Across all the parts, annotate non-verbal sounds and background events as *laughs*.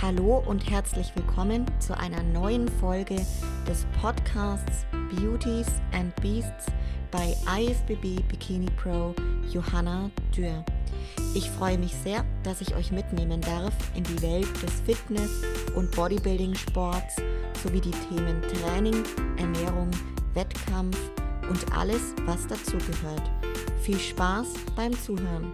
Hallo und herzlich willkommen zu einer neuen Folge des Podcasts Beauties and Beasts bei IFBB Bikini Pro Johanna Dürr. Ich freue mich sehr, dass ich euch mitnehmen darf in die Welt des Fitness- und Bodybuilding-Sports sowie die Themen Training, Ernährung, Wettkampf und alles, was dazugehört. Viel Spaß beim Zuhören.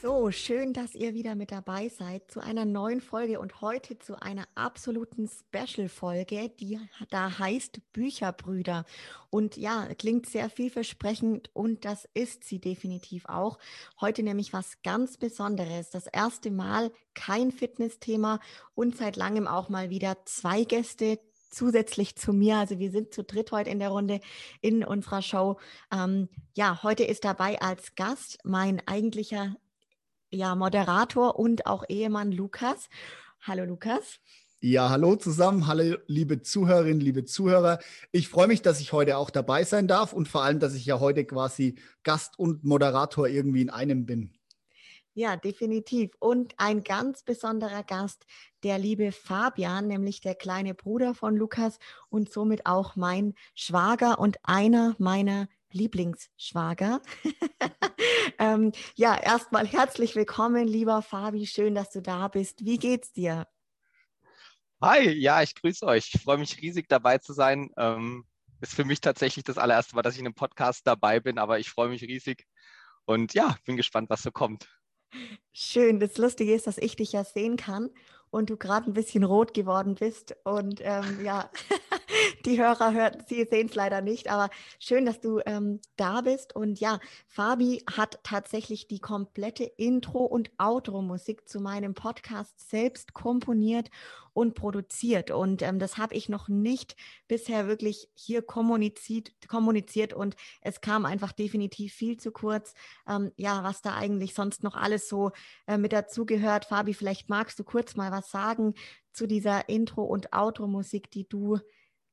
So, schön, dass ihr wieder mit dabei seid zu einer neuen Folge und heute zu einer absoluten Special-Folge, die da heißt Bücherbrüder. Und ja, klingt sehr vielversprechend und das ist sie definitiv auch. Heute nämlich was ganz Besonderes. Das erste Mal kein Fitnessthema und seit langem auch mal wieder zwei Gäste, zusätzlich zu mir. Also wir sind zu dritt heute in der Runde in unserer Show. Ähm, ja, heute ist dabei als Gast mein eigentlicher ja, Moderator und auch Ehemann Lukas. Hallo Lukas. Ja, hallo zusammen, hallo liebe Zuhörerinnen, liebe Zuhörer. Ich freue mich, dass ich heute auch dabei sein darf und vor allem, dass ich ja heute quasi Gast und Moderator irgendwie in einem bin. Ja, definitiv. Und ein ganz besonderer Gast, der liebe Fabian, nämlich der kleine Bruder von Lukas und somit auch mein Schwager und einer meiner Lieblingsschwager. *laughs* *laughs* ähm, ja, erstmal herzlich willkommen, lieber Fabi. Schön, dass du da bist. Wie geht's dir? Hi, ja, ich grüße euch. Ich freue mich riesig dabei zu sein. Ähm, ist für mich tatsächlich das allererste Mal, dass ich in einem Podcast dabei bin, aber ich freue mich riesig und ja, bin gespannt, was so kommt. Schön. Das Lustige ist, dass ich dich ja sehen kann und du gerade ein bisschen rot geworden bist. Und ähm, ja, *laughs* die Hörer hört, sie sehen es leider nicht, aber schön, dass du ähm, da bist. Und ja, Fabi hat tatsächlich die komplette Intro- und Outro-Musik zu meinem Podcast selbst komponiert und produziert. Und ähm, das habe ich noch nicht bisher wirklich hier kommuniziert, kommuniziert und es kam einfach definitiv viel zu kurz. Ähm, ja, was da eigentlich sonst noch alles so äh, mit dazugehört. Fabi, vielleicht magst du kurz mal was sagen zu dieser Intro- und Outro-Musik, die du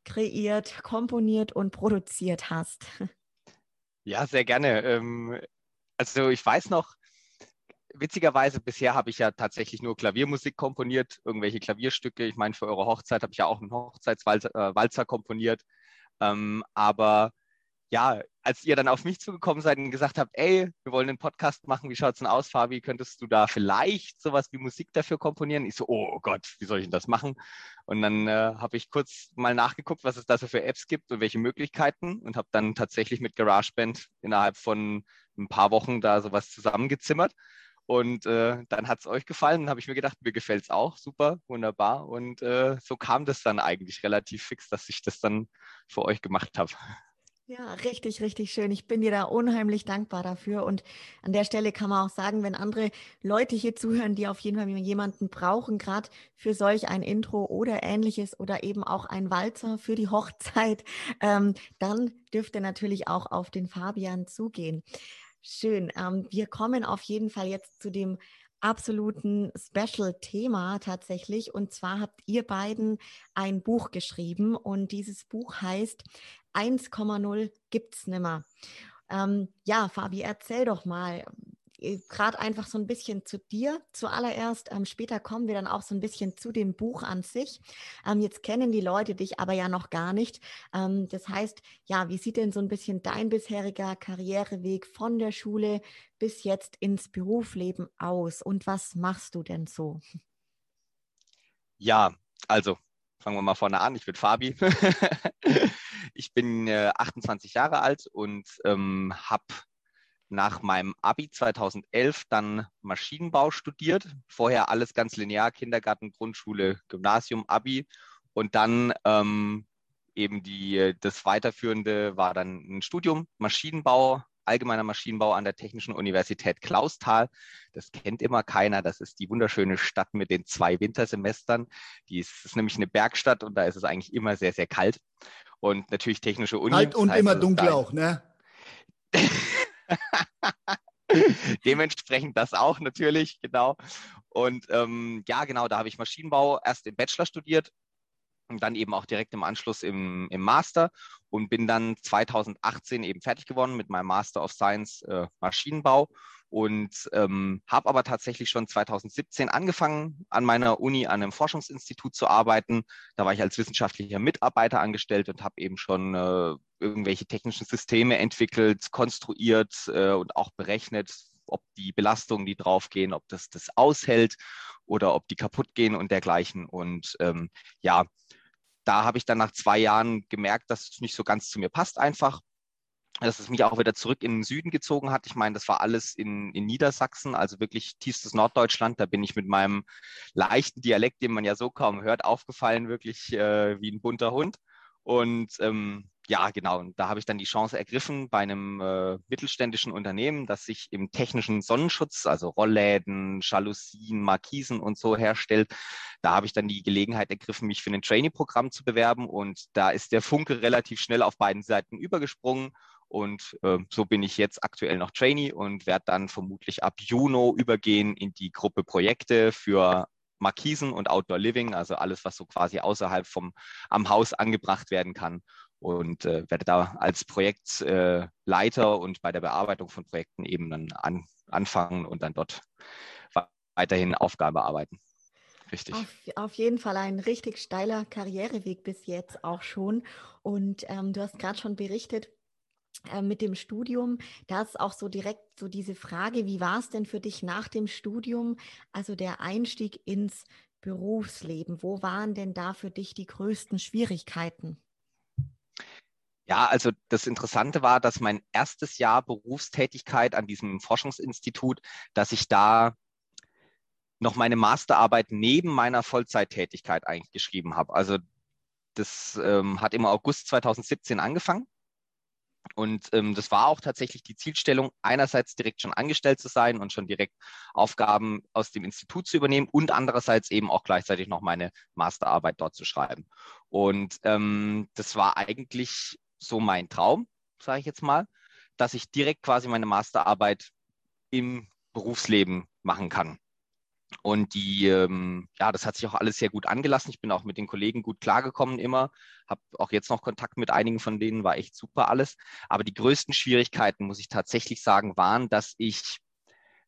kreiert, komponiert und produziert hast. Ja, sehr gerne. Ähm, also ich weiß noch, witzigerweise, bisher habe ich ja tatsächlich nur Klaviermusik komponiert, irgendwelche Klavierstücke. Ich meine, für eure Hochzeit habe ich ja auch einen Hochzeitswalzer äh, komponiert. Ähm, aber ja, als ihr dann auf mich zugekommen seid und gesagt habt, ey, wir wollen einen Podcast machen, wie schaut es denn aus, Fabi? Könntest du da vielleicht sowas wie Musik dafür komponieren? Ich so, oh Gott, wie soll ich denn das machen? Und dann äh, habe ich kurz mal nachgeguckt, was es da so für Apps gibt und welche Möglichkeiten und habe dann tatsächlich mit GarageBand innerhalb von ein paar Wochen da sowas zusammengezimmert. Und äh, dann hat es euch gefallen. Dann habe ich mir gedacht, mir gefällt es auch. Super, wunderbar. Und äh, so kam das dann eigentlich relativ fix, dass ich das dann für euch gemacht habe. Ja, richtig, richtig schön. Ich bin dir da unheimlich dankbar dafür. Und an der Stelle kann man auch sagen, wenn andere Leute hier zuhören, die auf jeden Fall jemanden brauchen, gerade für solch ein Intro oder ähnliches oder eben auch ein Walzer für die *laughs* Hochzeit, ähm, dann dürfte natürlich auch auf den Fabian zugehen. Schön. Ähm, wir kommen auf jeden Fall jetzt zu dem absoluten Special-Thema tatsächlich. Und zwar habt ihr beiden ein Buch geschrieben und dieses Buch heißt 1,0 gibt's nimmer. Ähm, ja, Fabi, erzähl doch mal, äh, gerade einfach so ein bisschen zu dir zuallererst. Ähm, später kommen wir dann auch so ein bisschen zu dem Buch an sich. Ähm, jetzt kennen die Leute dich aber ja noch gar nicht. Ähm, das heißt, ja, wie sieht denn so ein bisschen dein bisheriger Karriereweg von der Schule bis jetzt ins Berufsleben aus? Und was machst du denn so? Ja, also fangen wir mal vorne an. Ich bin Fabi. *laughs* ich bin äh, 28 Jahre alt und ähm, habe nach meinem Abi 2011 dann Maschinenbau studiert. Vorher alles ganz linear, Kindergarten, Grundschule, Gymnasium, Abi. Und dann ähm, eben die, das Weiterführende war dann ein Studium Maschinenbau, allgemeiner Maschinenbau an der Technischen Universität Clausthal. Das kennt immer keiner. Das ist die wunderschöne Stadt mit den zwei Wintersemestern. Die ist, ist nämlich eine Bergstadt und da ist es eigentlich immer sehr, sehr kalt. Und natürlich technische Uni. Kalt und immer dunkel auch, ne? *laughs* Dementsprechend das auch natürlich, genau. Und ähm, ja, genau, da habe ich Maschinenbau erst im Bachelor studiert und dann eben auch direkt im Anschluss im, im Master und bin dann 2018 eben fertig geworden mit meinem Master of Science äh, Maschinenbau und ähm, habe aber tatsächlich schon 2017 angefangen, an meiner Uni an einem Forschungsinstitut zu arbeiten. Da war ich als wissenschaftlicher Mitarbeiter angestellt und habe eben schon äh, irgendwelche technischen Systeme entwickelt, konstruiert äh, und auch berechnet, ob die Belastungen, die draufgehen, ob das das aushält oder ob die kaputt gehen und dergleichen. Und ähm, ja, da habe ich dann nach zwei Jahren gemerkt, dass es nicht so ganz zu mir passt einfach dass es mich auch wieder zurück in den Süden gezogen hat. Ich meine, das war alles in, in Niedersachsen, also wirklich tiefstes Norddeutschland. Da bin ich mit meinem leichten Dialekt, den man ja so kaum hört, aufgefallen, wirklich äh, wie ein bunter Hund. Und ähm, ja, genau. Und da habe ich dann die Chance ergriffen bei einem äh, mittelständischen Unternehmen, das sich im technischen Sonnenschutz, also Rollläden, Jalousien, Markisen und so herstellt. Da habe ich dann die Gelegenheit ergriffen, mich für ein Trainee-Programm zu bewerben. Und da ist der Funke relativ schnell auf beiden Seiten übergesprungen. Und äh, so bin ich jetzt aktuell noch Trainee und werde dann vermutlich ab Juni übergehen in die Gruppe Projekte für Markisen und Outdoor Living, also alles, was so quasi außerhalb vom am Haus angebracht werden kann. Und äh, werde da als Projektleiter und bei der Bearbeitung von Projekten eben dann an, anfangen und dann dort weiterhin Aufgaben bearbeiten. Richtig. Auf, auf, jeden Fall ein richtig steiler Karriereweg bis jetzt auch schon. Und ähm, du hast gerade schon berichtet, äh, mit dem Studium, da ist auch so direkt so diese Frage, wie war es denn für dich nach dem Studium, also der Einstieg ins Berufsleben? Wo waren denn da für dich die größten Schwierigkeiten? Ja, also das Interessante war, dass mein erstes Jahr Berufstätigkeit an diesem Forschungsinstitut, dass ich da noch meine Masterarbeit neben meiner Vollzeittätigkeit eigentlich geschrieben habe. Also das ähm, hat im August 2017 angefangen und ähm, das war auch tatsächlich die Zielstellung, einerseits direkt schon angestellt zu sein und schon direkt Aufgaben aus dem Institut zu übernehmen und andererseits eben auch gleichzeitig noch meine Masterarbeit dort zu schreiben. Und ähm, das war eigentlich so mein Traum, sage ich jetzt mal, dass ich direkt quasi meine Masterarbeit im Berufsleben machen kann. Und die, ähm, ja, das hat sich auch alles sehr gut angelassen. Ich bin auch mit den Kollegen gut klargekommen immer, habe auch jetzt noch Kontakt mit einigen von denen, war echt super alles. Aber die größten Schwierigkeiten, muss ich tatsächlich sagen, waren, dass ich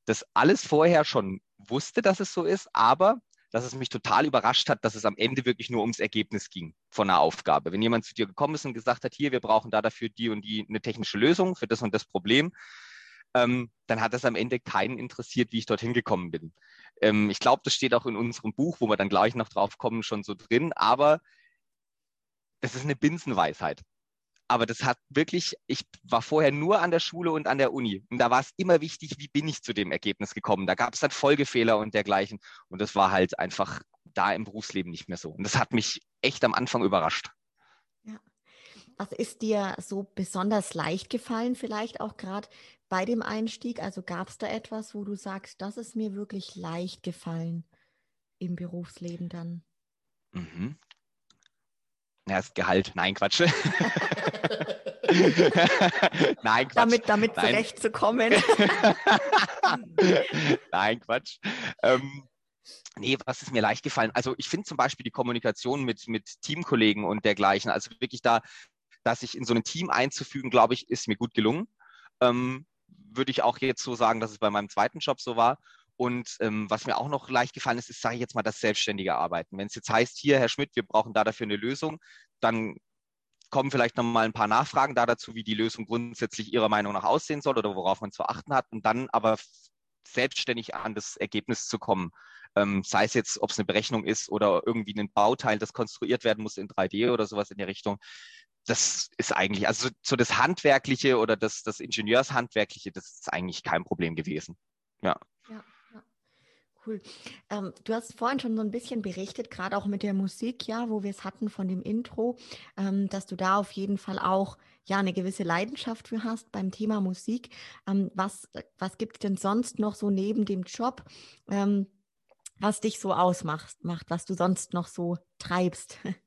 das alles vorher schon wusste, dass es so ist, aber dass es mich total überrascht hat, dass es am Ende wirklich nur ums Ergebnis ging von einer Aufgabe. Wenn jemand zu dir gekommen ist und gesagt hat, hier, wir brauchen da dafür die und die eine technische Lösung für das und das Problem, ähm, dann hat es am Ende keinen interessiert, wie ich dorthin gekommen bin. Ähm, ich glaube, das steht auch in unserem Buch, wo wir dann gleich noch drauf kommen, schon so drin, aber das ist eine Binsenweisheit. Aber das hat wirklich, ich war vorher nur an der Schule und an der Uni. Und da war es immer wichtig, wie bin ich zu dem Ergebnis gekommen. Da gab es dann Folgefehler und dergleichen. Und das war halt einfach da im Berufsleben nicht mehr so. Und das hat mich echt am Anfang überrascht. Ja. Was ist dir so besonders leicht gefallen, vielleicht auch gerade bei dem Einstieg? Also gab es da etwas, wo du sagst, das ist mir wirklich leicht gefallen im Berufsleben dann? Mhm. Ja, das Gehalt. Nein, Quatsch. *laughs* Nein, Quatsch. Damit, damit Nein. zurechtzukommen. *laughs* Nein, Quatsch. Ähm, nee, was ist mir leicht gefallen? Also ich finde zum Beispiel die Kommunikation mit, mit Teamkollegen und dergleichen, also wirklich da, dass sich in so ein Team einzufügen, glaube ich, ist mir gut gelungen. Ähm, würde ich auch jetzt so sagen, dass es bei meinem zweiten Job so war. Und ähm, was mir auch noch leicht gefallen ist, ist, sage ich jetzt mal, das selbstständige Arbeiten. Wenn es jetzt heißt, hier, Herr Schmidt, wir brauchen da dafür eine Lösung, dann kommen vielleicht noch mal ein paar Nachfragen da dazu, wie die Lösung grundsätzlich Ihrer Meinung nach aussehen soll oder worauf man zu achten hat. Und dann aber selbstständig an das Ergebnis zu kommen. Ähm, sei es jetzt, ob es eine Berechnung ist oder irgendwie ein Bauteil, das konstruiert werden muss in 3D oder sowas in der Richtung das ist eigentlich, also so das Handwerkliche oder das, das Ingenieurshandwerkliche, das ist eigentlich kein Problem gewesen. Ja. Cool. Ähm, du hast vorhin schon so ein bisschen berichtet, gerade auch mit der Musik, ja, wo wir es hatten von dem Intro, ähm, dass du da auf jeden Fall auch ja eine gewisse Leidenschaft für hast beim Thema Musik. Ähm, was was gibt es denn sonst noch so neben dem Job, ähm, was dich so ausmacht, macht, was du sonst noch so treibst? *laughs*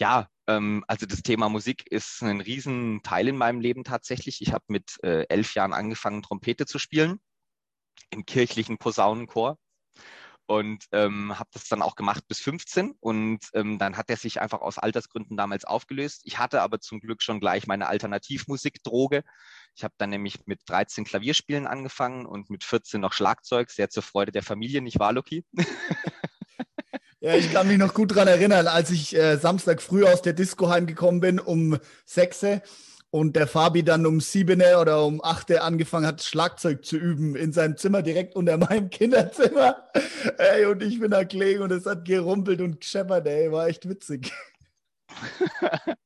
Ja, ähm, also das Thema Musik ist ein Riesenteil in meinem Leben tatsächlich. Ich habe mit äh, elf Jahren angefangen, Trompete zu spielen im kirchlichen Posaunenchor. und ähm, habe das dann auch gemacht bis 15 und ähm, dann hat er sich einfach aus Altersgründen damals aufgelöst. Ich hatte aber zum Glück schon gleich meine Alternativmusikdroge. Ich habe dann nämlich mit 13 Klavierspielen angefangen und mit 14 noch Schlagzeug, sehr zur Freude der Familie, nicht wahr, Luki? Ja, ich kann mich noch gut daran erinnern, als ich äh, Samstag früh aus der Disco heimgekommen bin um 6 und der Fabi dann um sieben oder um acht angefangen hat, Schlagzeug zu üben in seinem Zimmer direkt unter meinem Kinderzimmer. Ey, und ich bin da gelegen und es hat gerumpelt und gescheppert, ey, war echt witzig. *laughs*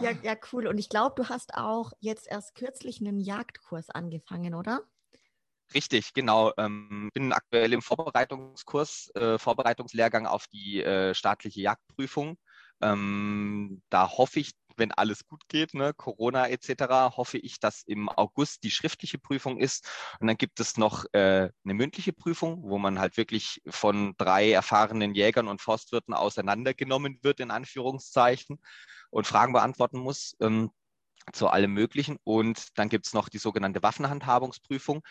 ja, ja, cool. Und ich glaube, du hast auch jetzt erst kürzlich einen Jagdkurs angefangen, oder? Richtig, genau. Ähm, bin aktuell im Vorbereitungskurs, äh, Vorbereitungslehrgang auf die äh, staatliche Jagdprüfung ähm, da hoffe ich, wenn alles gut geht, ne, Corona etc., hoffe ich, dass im August die schriftliche Prüfung ist. Und dann gibt es noch äh, eine mündliche Prüfung, wo man halt wirklich von drei erfahrenen Jägern und Forstwirten auseinandergenommen wird, in Anführungszeichen, und Fragen beantworten muss. Ähm, zu allem Möglichen. Und dann gibt es noch die sogenannte Waffenhandhabungsprüfung.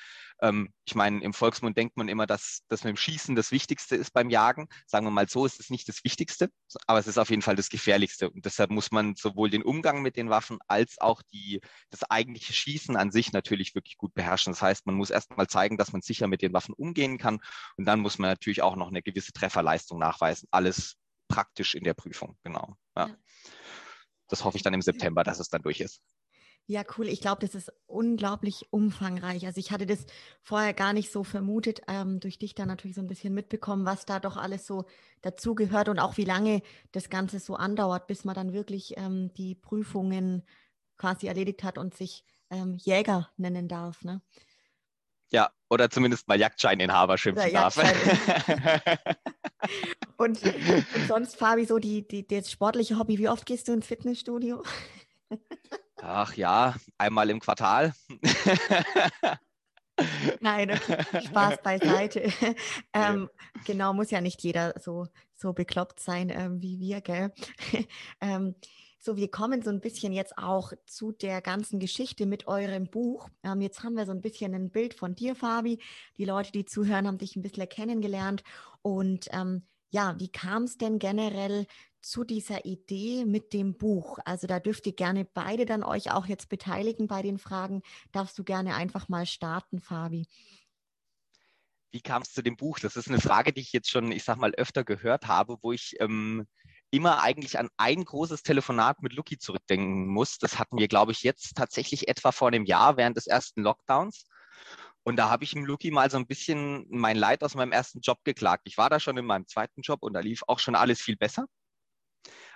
Ähm, ich meine, im Volksmund denkt man immer, dass das mit dem Schießen das Wichtigste ist beim Jagen. Sagen wir mal so, ist es nicht das Wichtigste, aber es ist auf jeden Fall das Gefährlichste. Und deshalb muss man sowohl den Umgang mit den Waffen als auch die, das eigentliche Schießen an sich natürlich wirklich gut beherrschen. Das heißt, man muss erst mal zeigen, dass man sicher mit den Waffen umgehen kann. Und dann muss man natürlich auch noch eine gewisse Trefferleistung nachweisen. Alles praktisch in der Prüfung, genau. Ja. ja das hoffe ich dann im September, dass es dann durch ist. Ja, cool. Ich glaube, das ist unglaublich umfangreich. Also ich hatte das vorher gar nicht so vermutet, ähm, durch dich dann natürlich so ein bisschen mitbekommen, was da doch alles so dazugehört und auch wie lange das Ganze so andauert, bis man dann wirklich ähm, die Prüfungen quasi erledigt hat und sich ähm, Jäger nennen darf. Ne? Ja, oder zumindest mal Jagdscheininhaber schimpfen darf. *laughs* und, und, sonst, Fabi, so die, die, das sportliche Hobby, wie oft gehst du ins Fitnessstudio? Ach ja, einmal im Quartal. Nein, okay. Spaß beiseite. *laughs* ähm, genau, muss ja nicht jeder so, so bekloppt sein ähm, wie wir, gell? *laughs* ähm, so, wir kommen so ein bisschen jetzt auch zu der ganzen Geschichte mit eurem Buch. Ähm, jetzt haben wir so ein bisschen ein Bild von dir, Fabi. Die Leute, die zuhören, haben dich ein bisschen kennengelernt. Und ähm, ja, wie kam es denn generell zu dieser Idee mit dem Buch? Also da dürft ihr gerne beide dann euch auch jetzt beteiligen bei den Fragen. Darfst du gerne einfach mal starten, Fabi? Wie kam es zu dem Buch? Das ist eine Frage, die ich jetzt schon, ich sag mal, öfter gehört habe, wo ich ähm, immer eigentlich an ein großes Telefonat mit Lucky zurückdenken muss. Das hatten wir, glaube ich, jetzt tatsächlich etwa vor einem Jahr während des ersten Lockdowns. Und da habe ich ihm Lucky mal so ein bisschen mein Leid aus meinem ersten Job geklagt. Ich war da schon in meinem zweiten Job und da lief auch schon alles viel besser.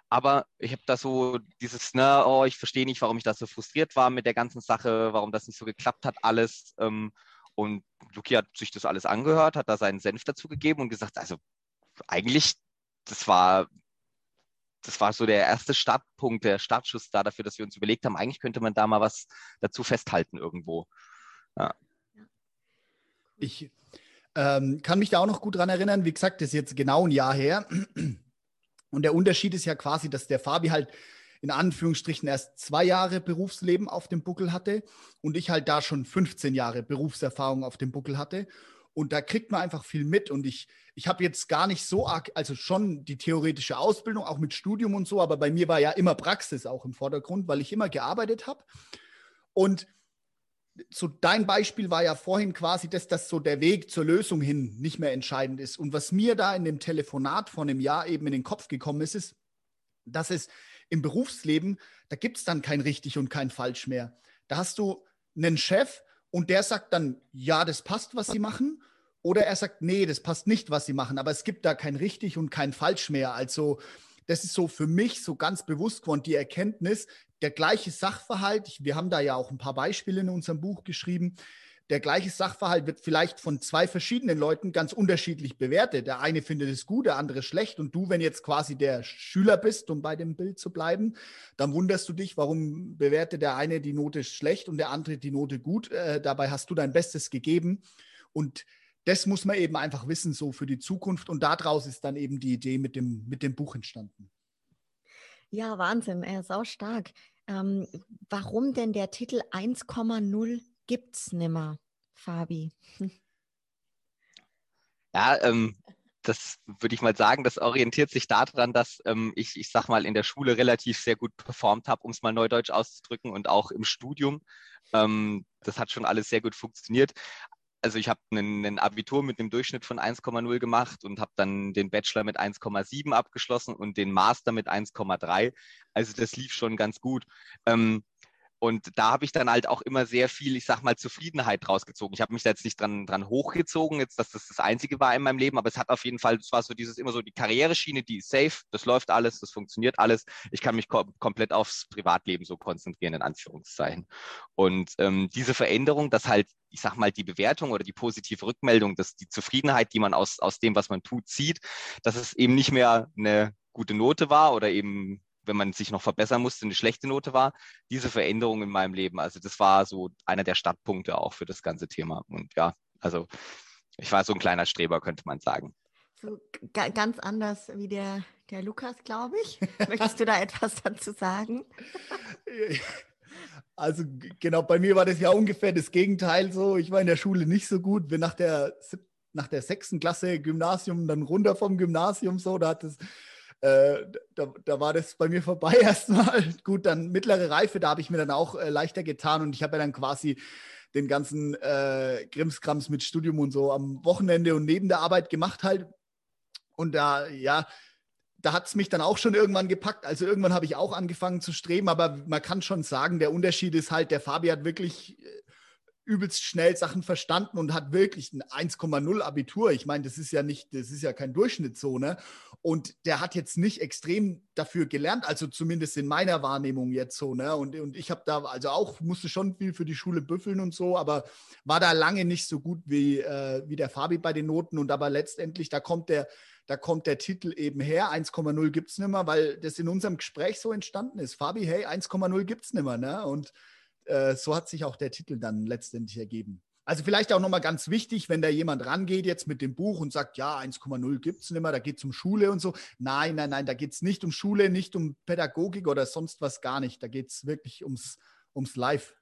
Aber ich habe da so dieses, ne, oh, ich verstehe nicht, warum ich da so frustriert war mit der ganzen Sache, warum das nicht so geklappt hat, alles. Ähm, und Luki hat sich das alles angehört, hat da seinen Senf dazu gegeben und gesagt, also eigentlich, das war das war so der erste Startpunkt, der Startschuss da dafür, dass wir uns überlegt haben, eigentlich könnte man da mal was dazu festhalten irgendwo. Ja. Ich ähm, kann mich da auch noch gut dran erinnern. Wie gesagt, das ist jetzt genau ein Jahr her. *clears throat* Und der Unterschied ist ja quasi, dass der Fabi halt in Anführungsstrichen erst zwei Jahre Berufsleben auf dem Buckel hatte und ich halt da schon 15 Jahre Berufserfahrung auf dem Buckel hatte. Und da kriegt man einfach viel mit. Und ich, ich habe jetzt gar nicht so arg, also schon die theoretische Ausbildung, auch mit Studium und so, aber bei mir war ja immer Praxis auch im Vordergrund, weil ich immer gearbeitet habe. Und so dein Beispiel war ja vorhin quasi, dass das so der Weg zur Lösung hin nicht mehr entscheidend ist. Und was mir da in dem Telefonat vor einem Jahr eben in den Kopf gekommen ist, ist, dass es im Berufsleben, da gibt es dann kein richtig und kein falsch mehr. Da hast du einen Chef und der sagt dann, ja, das passt, was sie machen. Oder er sagt, nee, das passt nicht, was sie machen. Aber es gibt da kein richtig und kein falsch mehr. Also das ist so für mich so ganz bewusst geworden, die Erkenntnis, der gleiche Sachverhalt, wir haben da ja auch ein paar Beispiele in unserem Buch geschrieben, der gleiche Sachverhalt wird vielleicht von zwei verschiedenen Leuten ganz unterschiedlich bewertet. Der eine findet es gut, der andere schlecht. Und du, wenn jetzt quasi der Schüler bist, um bei dem Bild zu bleiben, dann wunderst du dich, warum bewertet der eine die Note schlecht und der andere die Note gut. Äh, dabei hast du dein Bestes gegeben. Und das muss man eben einfach wissen, so für die Zukunft. Und daraus ist dann eben die Idee mit dem, mit dem Buch entstanden. Ja, Wahnsinn, er ist auch stark. Ähm, warum denn der Titel 1,0 gibt's nimmer, Fabi? *laughs* Ja, ähm, das würde ich mal sagen, das orientiert sich daran, dass ähm, ich, ich sag mal, in der Schule relativ sehr gut performt habe, um es mal neudeutsch auszudrücken, und auch im Studium. Ähm, das hat schon alles sehr gut funktioniert. Also ich habe ein Abitur mit einem Durchschnitt von 1,0 gemacht und habe dann den Bachelor mit 1,7 abgeschlossen und den Master mit 1,3. Also das lief schon ganz gut. Ähm, und da habe ich dann halt auch immer sehr viel, ich sag mal, Zufriedenheit rausgezogen. Ich habe mich da jetzt nicht dran, dran hochgezogen, jetzt, dass das das Einzige war in meinem Leben, aber es hat auf jeden Fall, es war so dieses immer so die Karriereschiene, die ist safe, das läuft alles, das funktioniert alles. Ich kann mich kom komplett aufs Privatleben so konzentrieren, in Anführungszeichen. Und ähm, diese Veränderung, dass halt, ich sag mal, die Bewertung oder die positive Rückmeldung, dass die Zufriedenheit, die man aus, aus dem, was man tut, sieht, dass es eben nicht mehr eine gute Note war oder eben wenn man sich noch verbessern musste, eine schlechte Note war. Diese Veränderung in meinem Leben, also das war so einer der Startpunkte auch für das ganze Thema. Und ja, also ich war so ein kleiner Streber, könnte man sagen. So ganz anders wie der, der Lukas, glaube ich. Möchtest du da etwas dazu sagen? *laughs* Also genau, bei mir war das ja ungefähr das Gegenteil so. Ich war in der Schule nicht so gut, bin nach der nach der sechsten Klasse Gymnasium dann runter vom Gymnasium so, da hat es äh, da, da, war das bei mir vorbei *laughs* erstmal. Gut, dann mittlere Reife, da habe ich mir dann auch äh, leichter getan und ich habe ja dann quasi den ganzen äh, Krimskrams mit Studium und so am Wochenende und neben der Arbeit gemacht halt. Und da, ja, da hat es mich dann auch schon irgendwann gepackt. Also irgendwann habe ich auch angefangen zu streben, aber man kann schon sagen, der Unterschied ist halt, der Fabi hat wirklich übelst schnell Sachen verstanden und hat wirklich ein 1,0 Abitur. Ich meine, das ist ja nicht, das ist ja kein Durchschnitt so, ne? Und der hat jetzt nicht extrem dafür gelernt, also zumindest in meiner Wahrnehmung jetzt so, ne? Und, und ich habe da also auch, musste schon viel für die Schule büffeln und so, aber war da lange nicht so gut wie, äh, wie der Fabi bei den Noten. Und aber letztendlich, da kommt der, da kommt der Titel eben her. 1,0 gibt es nicht mehr, weil das in unserem Gespräch so entstanden ist. Fabi, hey, 1,0 gibt es nicht mehr, ne? Und äh, so hat sich auch der Titel dann letztendlich ergeben. Also vielleicht auch nochmal ganz wichtig, wenn da jemand rangeht jetzt mit dem Buch und sagt, ja, 1,0 gibt es nicht mehr, da geht es um Schule und so. Nein, nein, nein, da geht es nicht um Schule, nicht um Pädagogik oder sonst was gar nicht. Da geht es wirklich ums, ums Live.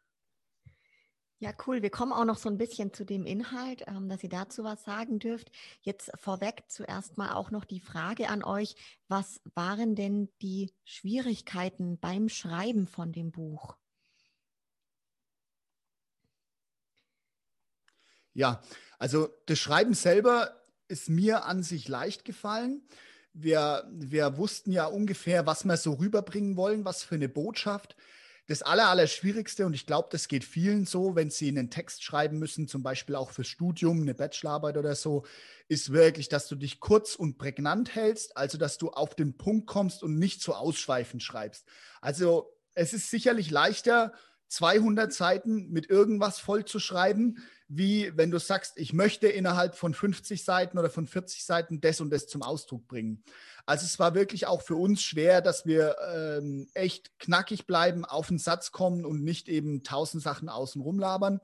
Ja, cool. Wir kommen auch noch so ein bisschen zu dem Inhalt, ähm, dass ihr dazu was sagen dürft. Jetzt vorweg zuerst mal auch noch die Frage an euch, was waren denn die Schwierigkeiten beim Schreiben von dem Buch? Ja, also das Schreiben selber ist mir an sich leicht gefallen. Wir, wir wussten ja ungefähr, was wir so rüberbringen wollen, was für eine Botschaft. Das Aller, Allerschwierigste, und ich glaube, das geht vielen so, wenn sie einen Text schreiben müssen, zum Beispiel auch fürs Studium, eine Bachelorarbeit oder so, ist wirklich, dass du dich kurz und prägnant hältst, also dass du auf den Punkt kommst und nicht so ausschweifend schreibst. Also es ist sicherlich leichter, 200 Seiten mit irgendwas voll zu schreiben, wie wenn du sagst, ich möchte innerhalb von 50 Seiten oder von 40 Seiten das und das zum Ausdruck bringen. Also es war wirklich auch für uns schwer, dass wir ähm, echt knackig bleiben, auf den Satz kommen und nicht eben tausend Sachen außen rumlabern.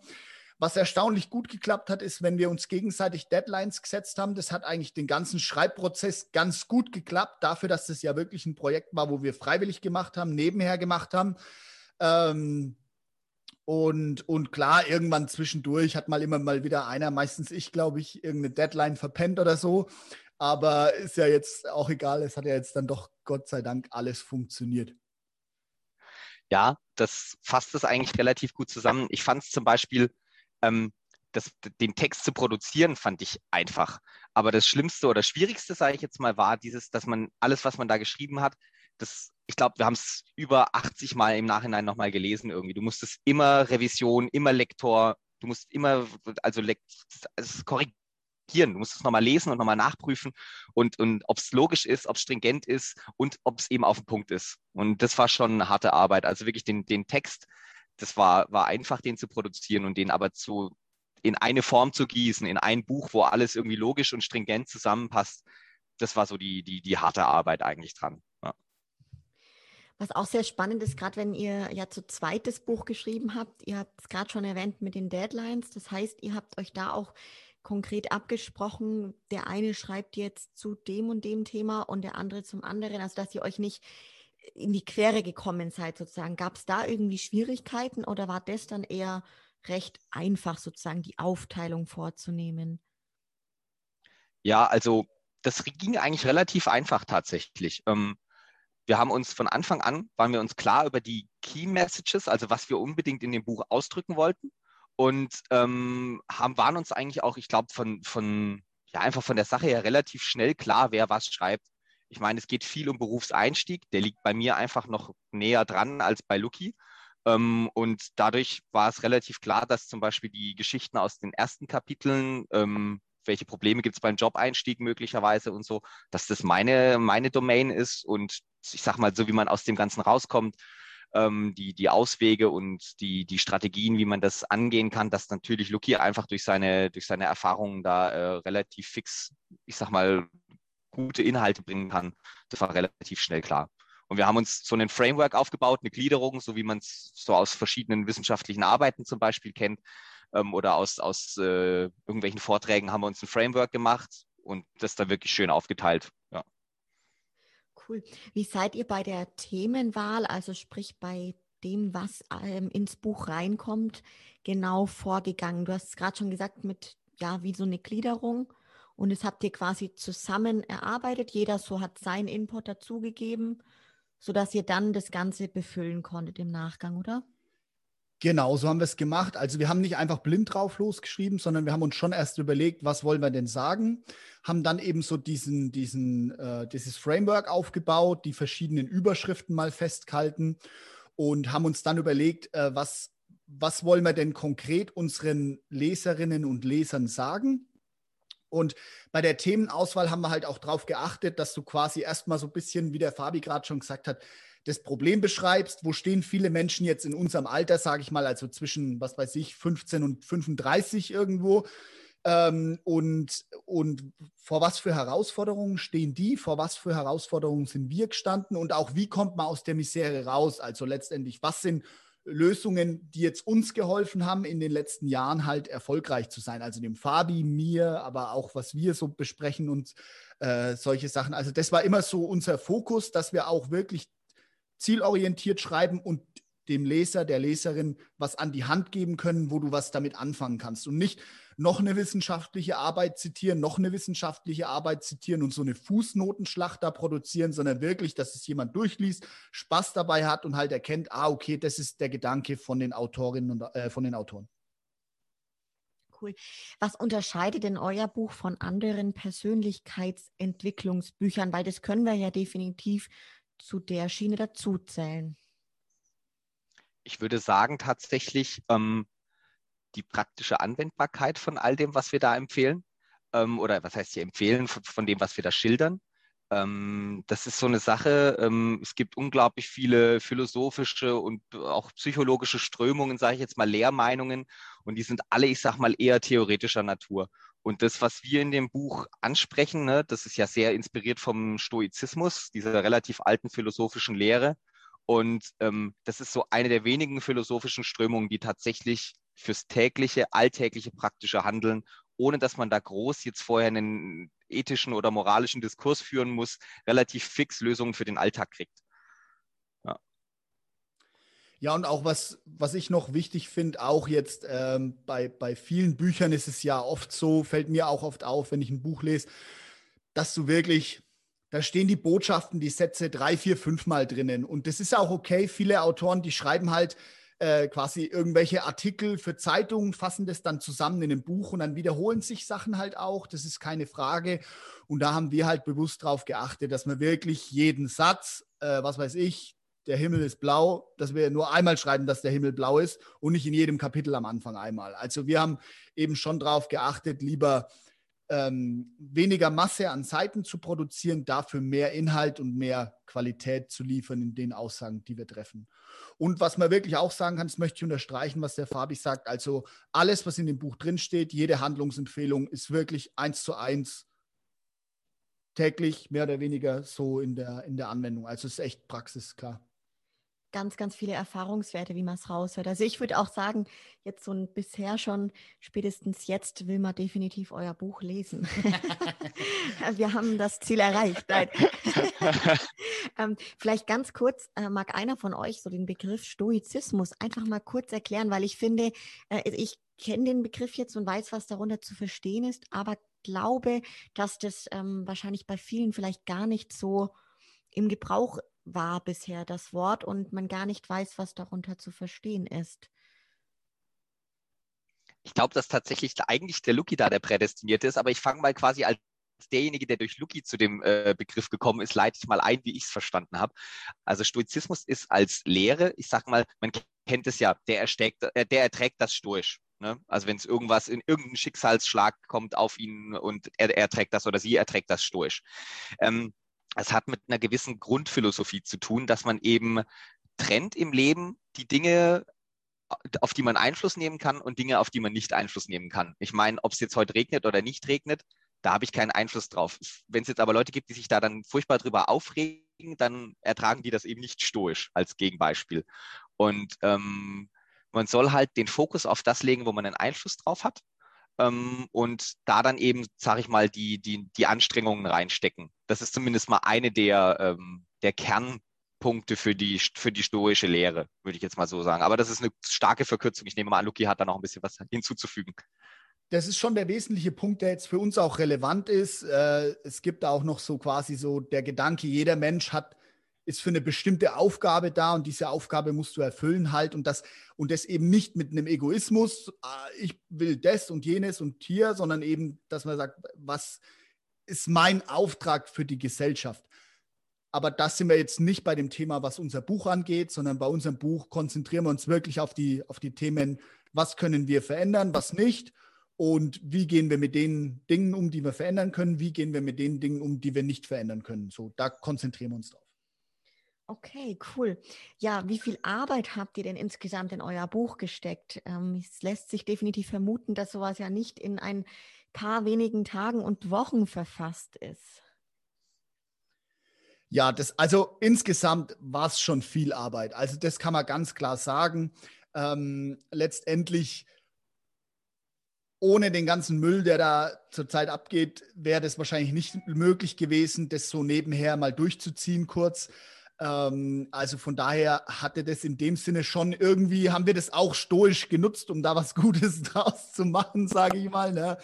Was erstaunlich gut geklappt hat, ist, wenn wir uns gegenseitig Deadlines gesetzt haben. Das hat eigentlich den ganzen Schreibprozess ganz gut geklappt, dafür, dass das ja wirklich ein Projekt war, wo wir freiwillig gemacht haben, nebenher gemacht haben. Ähm, und, und klar, irgendwann zwischendurch hat mal immer mal wieder einer, meistens ich, glaube ich, irgendeine Deadline verpennt oder so. Aber ist ja jetzt auch egal, es hat ja jetzt dann doch Gott sei Dank alles funktioniert. Ja, das fasst es eigentlich relativ gut zusammen. Ich fand es zum Beispiel, ähm, das, den Text zu produzieren, fand ich einfach. Aber das Schlimmste oder Schwierigste, sage ich jetzt mal, war dieses, dass man alles, was man da geschrieben hat, das ich glaube, wir haben es über 80 Mal im Nachhinein nochmal gelesen irgendwie. Du musstest immer Revision, immer Lektor, du musst immer, also, also korrigieren. Du musst es nochmal lesen und nochmal nachprüfen und, und ob es logisch ist, ob es stringent ist und ob es eben auf den Punkt ist. Und das war schon eine harte Arbeit. Also wirklich den, den Text, das war, war einfach, den zu produzieren und den aber zu, in eine Form zu gießen, in ein Buch, wo alles irgendwie logisch und stringent zusammenpasst. Das war so die, die, die harte Arbeit eigentlich dran. Was auch sehr spannend ist, gerade wenn ihr ja zu zweites Buch geschrieben habt, ihr habt es gerade schon erwähnt mit den Deadlines, das heißt, ihr habt euch da auch konkret abgesprochen, der eine schreibt jetzt zu dem und dem Thema und der andere zum anderen, also dass ihr euch nicht in die Quere gekommen seid sozusagen. Gab es da irgendwie Schwierigkeiten oder war das dann eher recht einfach sozusagen die Aufteilung vorzunehmen? Ja, also das ging eigentlich relativ einfach tatsächlich. Ähm, wir haben uns von Anfang an, waren wir uns klar über die Key Messages, also was wir unbedingt in dem Buch ausdrücken wollten und ähm, haben, waren uns eigentlich auch, ich glaube, von, von, ja, einfach von der Sache her relativ schnell klar, wer was schreibt. Ich meine, es geht viel um Berufseinstieg, der liegt bei mir einfach noch näher dran als bei Lucky. Ähm, und dadurch war es relativ klar, dass zum Beispiel die Geschichten aus den ersten Kapiteln ähm, welche Probleme gibt es beim Job-Einstieg möglicherweise und so, dass das meine, meine Domain ist und ich sag mal, so wie man aus dem Ganzen rauskommt, ähm, die, die Auswege und die, die Strategien, wie man das angehen kann, dass natürlich Luki einfach durch seine, durch seine Erfahrungen da äh, relativ fix, ich sag mal, gute Inhalte bringen kann. Das war relativ schnell klar. Und wir haben uns so ein Framework aufgebaut, eine Gliederung, so wie man es so aus verschiedenen wissenschaftlichen Arbeiten zum Beispiel kennt, ähm, oder aus, aus äh, irgendwelchen Vorträgen haben wir uns ein Framework gemacht und das dann wirklich schön aufgeteilt. Cool. Wie seid ihr bei der Themenwahl, also sprich bei dem, was ähm, ins Buch reinkommt, genau vorgegangen? Du hast es gerade schon gesagt, mit ja, wie so eine Gliederung. Und das habt ihr quasi zusammen erarbeitet. Jeder so hat seinen Input dazugegeben, sodass ihr dann das Ganze befüllen konntet im Nachgang, oder? Genau, so haben wir es gemacht. Also wir haben nicht einfach blind drauf losgeschrieben, sondern wir haben uns schon erst überlegt, was wollen wir denn sagen, haben dann eben so diesen, diesen, äh, dieses Framework aufgebaut, die verschiedenen Überschriften mal festgehalten und haben uns dann überlegt, äh, was, was wollen wir denn konkret unseren Leserinnen und Lesern sagen. Und bei der Themenauswahl haben wir halt auch darauf geachtet, dass du quasi erstmal so ein bisschen, wie der Fabi gerade schon gesagt hat, das Problem beschreibst, wo stehen viele Menschen jetzt in unserem Alter, sage ich mal, also zwischen, was weiß ich, 15 und 35 irgendwo. Ähm, und, und vor was für Herausforderungen stehen die? Vor was für Herausforderungen sind wir gestanden? Und auch wie kommt man aus der Misere raus? Also letztendlich, was sind Lösungen, die jetzt uns geholfen haben, in den letzten Jahren halt erfolgreich zu sein? Also dem Fabi, mir, aber auch was wir so besprechen und äh, solche Sachen. Also das war immer so unser Fokus, dass wir auch wirklich zielorientiert schreiben und dem Leser, der Leserin was an die Hand geben können, wo du was damit anfangen kannst. Und nicht noch eine wissenschaftliche Arbeit zitieren, noch eine wissenschaftliche Arbeit zitieren und so eine Fußnotenschlacht da produzieren, sondern wirklich, dass es jemand durchliest, Spaß dabei hat und halt erkennt, ah, okay, das ist der Gedanke von den Autorinnen und äh, von den Autoren. Cool. Was unterscheidet denn euer Buch von anderen Persönlichkeitsentwicklungsbüchern? Weil das können wir ja definitiv zu der Schiene dazuzählen? Ich würde sagen, tatsächlich ähm, die praktische Anwendbarkeit von all dem, was wir da empfehlen. Ähm, oder was heißt hier empfehlen, von, von, dem, was wir da schildern. Ähm, das ist so eine Sache. Ähm, es gibt unglaublich viele philosophische und auch psychologische Strömungen, sage ich jetzt mal, Lehrmeinungen. Und die sind alle, ich sage mal, eher theoretischer Natur. Und das, was wir in dem Buch ansprechen, ne, das ist ja sehr inspiriert vom Stoizismus, dieser relativ alten philosophischen Lehre. Und ähm, das ist so eine der wenigen philosophischen Strömungen, die tatsächlich fürs tägliche, alltägliche, praktische Handeln, ohne dass man da groß jetzt vorher einen ethischen oder moralischen Diskurs führen muss, relativ fix Lösungen für den Alltag kriegt. Ja, und auch was, was ich noch wichtig finde, auch jetzt ähm, bei, bei vielen Büchern ist es ja oft so, fällt mir auch oft auf, wenn ich ein Buch lese, dass du wirklich, da stehen die Botschaften, die Sätze drei, vier, fünf Mal drinnen. Und das ist auch okay. Viele Autoren, die schreiben halt äh, quasi irgendwelche Artikel für Zeitungen, fassen das dann zusammen in einem Buch und dann wiederholen sich Sachen halt auch. Das ist keine Frage. Und da haben wir halt bewusst darauf geachtet, dass man wirklich jeden Satz, äh, was weiß ich, der Himmel ist blau, dass wir nur einmal schreiben, dass der Himmel blau ist und nicht in jedem Kapitel am Anfang einmal. Also wir haben eben schon darauf geachtet, lieber ähm, weniger Masse an Seiten zu produzieren, dafür mehr Inhalt und mehr Qualität zu liefern in den Aussagen, die wir treffen. Und was man wirklich auch sagen kann, das möchte ich unterstreichen, was der Fabi sagt. Also alles, was in dem Buch drinsteht, jede Handlungsempfehlung ist wirklich eins zu eins täglich mehr oder weniger so in der, in der Anwendung. Also es ist echt praxisklar ganz, ganz viele Erfahrungswerte, wie man es raushört. Also ich würde auch sagen, jetzt so ein bisher schon, spätestens jetzt will man definitiv euer Buch lesen. *laughs* Wir haben das Ziel erreicht. *laughs* ähm, vielleicht ganz kurz, äh, mag einer von euch so den Begriff Stoizismus einfach mal kurz erklären, weil ich finde, äh, ich kenne den Begriff jetzt und weiß, was darunter zu verstehen ist, aber glaube, dass das ähm, wahrscheinlich bei vielen vielleicht gar nicht so im Gebrauch war bisher, das Wort, und man gar nicht weiß, was darunter zu verstehen ist. Ich glaube, dass tatsächlich eigentlich der Lucky da der Prädestinierte ist, aber ich fange mal quasi als derjenige, der durch Lucky zu dem äh, Begriff gekommen ist, leite ich mal ein, wie ich es verstanden habe. Also Stoizismus ist als Lehre, ich sage mal, man kennt es ja, der, ersteckt, äh, der erträgt das stoisch. Ne? Also wenn es irgendwas in irgendeinen Schicksalsschlag kommt auf ihn und er, er erträgt das oder sie erträgt das stoisch. Ähm, es hat mit einer gewissen Grundphilosophie zu tun, dass man eben trennt im Leben die Dinge, auf die man Einfluss nehmen kann und Dinge, auf die man nicht Einfluss nehmen kann. Ich meine, ob es jetzt heute regnet oder nicht regnet, da habe ich keinen Einfluss drauf. Wenn es jetzt aber Leute gibt, die sich da dann furchtbar drüber aufregen, dann ertragen die das eben nicht stoisch als Gegenbeispiel. Und ähm, man soll halt den Fokus auf das legen, wo man einen Einfluss drauf hat. Ähm, und da dann eben, sage ich mal, die, die, die Anstrengungen reinstecken. Das ist zumindest mal eine der, ähm, der Kernpunkte für die, für die stoische Lehre, würde ich jetzt mal so sagen. Aber das ist eine starke Verkürzung. Ich nehme mal an, Luki hat da noch ein bisschen was hinzuzufügen das ist schon der wesentliche Punkt, der jetzt für uns auch relevant ist. Äh, es gibt auch noch so quasi so der Gedanke, jeder Mensch hat ist für eine bestimmte Aufgabe da und diese Aufgabe musst du erfüllen halt und das und das eben nicht mit einem Egoismus, äh, ich will das und jenes und hier, sondern eben, dass man sagt, was ist mein Auftrag für die Gesellschaft? Aber das sind wir jetzt nicht bei dem Thema, was unser Buch angeht, sondern bei unserem Buch konzentrieren wir uns wirklich auf die, auf die Themen, was können wir verändern, was nicht und wie gehen wir mit den Dingen um, die wir verändern können, wie gehen wir mit den Dingen um, die wir nicht verändern können. So, da konzentrieren wir uns drauf. Okay, cool. Ja, wie viel Arbeit habt ihr denn insgesamt in euer Buch gesteckt? Ähm, es lässt sich definitiv vermuten, dass sowas ja nicht in ein paar wenigen Tagen und Wochen verfasst ist. Ja, das, also insgesamt war es schon viel Arbeit. Also das kann man ganz klar sagen. Ähm, letztendlich ohne den ganzen Müll, der da zurzeit abgeht, wäre das wahrscheinlich nicht möglich gewesen, das so nebenher mal durchzuziehen kurz. Ähm, also von daher hatte das in dem Sinne schon irgendwie, haben wir das auch stoisch genutzt, um da was *laughs* Gutes draus zu machen, sage ich mal. Ne?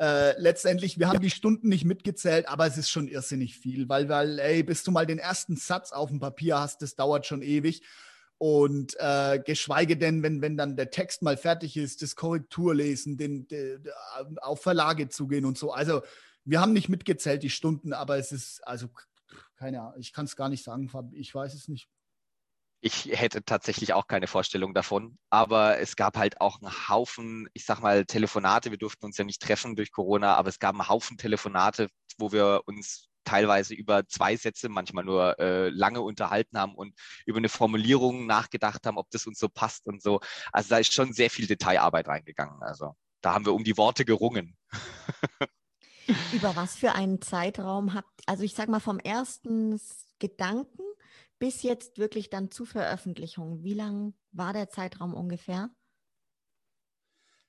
Äh, letztendlich, wir haben die Stunden nicht mitgezählt, aber es ist schon irrsinnig viel, weil, weil, ey, bis du mal den ersten Satz auf dem Papier hast, das dauert schon ewig. Und äh, geschweige denn, wenn, wenn dann der Text mal fertig ist, das Korrekturlesen, den, den, auf Verlage zugehen und so. Also wir haben nicht mitgezählt die Stunden, aber es ist, also keine Ahnung, ich kann es gar nicht sagen, ich weiß es nicht. Ich hätte tatsächlich auch keine Vorstellung davon, aber es gab halt auch einen Haufen, ich sag mal, Telefonate. Wir durften uns ja nicht treffen durch Corona, aber es gab einen Haufen Telefonate, wo wir uns teilweise über zwei Sätze manchmal nur äh, lange unterhalten haben und über eine Formulierung nachgedacht haben, ob das uns so passt und so. Also da ist schon sehr viel Detailarbeit reingegangen. Also da haben wir um die Worte gerungen. *laughs* über was für einen Zeitraum habt, also ich sag mal vom ersten Gedanken bis jetzt wirklich dann zur Veröffentlichung, wie lang war der Zeitraum ungefähr?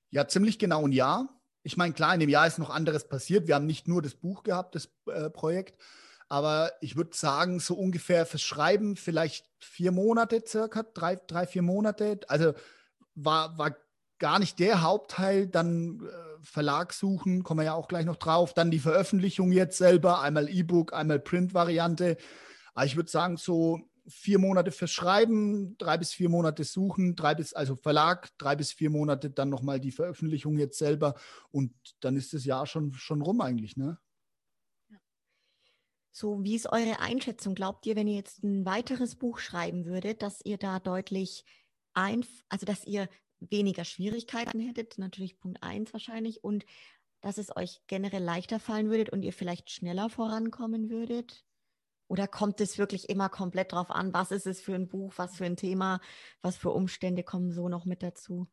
Ja, ziemlich genau ein Jahr ich meine, klar, in dem Jahr ist noch anderes passiert. Wir haben nicht nur das Buch gehabt, das äh, Projekt, aber ich würde sagen, so ungefähr fürs Schreiben vielleicht vier Monate circa, drei, drei vier Monate. Also war, war gar nicht der Hauptteil, dann äh, Verlag suchen, kommen wir ja auch gleich noch drauf, dann die Veröffentlichung jetzt selber, einmal E-Book, einmal Print-Variante. Aber ich würde sagen, so vier Monate fürs Schreiben, drei bis vier Monate suchen, drei bis, also Verlag, drei bis vier Monate dann nochmal die Veröffentlichung jetzt selber und dann ist das Jahr schon, schon rum eigentlich, ne? So, wie ist eure Einschätzung? Glaubt ihr, wenn ihr jetzt ein weiteres Buch schreiben würdet, dass ihr da deutlich ein, also dass ihr weniger Schwierigkeiten hättet, natürlich Punkt eins wahrscheinlich, und dass es euch generell leichter fallen würdet und ihr vielleicht schneller vorankommen würdet? Oder kommt es wirklich immer komplett drauf an, was ist es für ein Buch, was für ein Thema, was für Umstände kommen so noch mit dazu?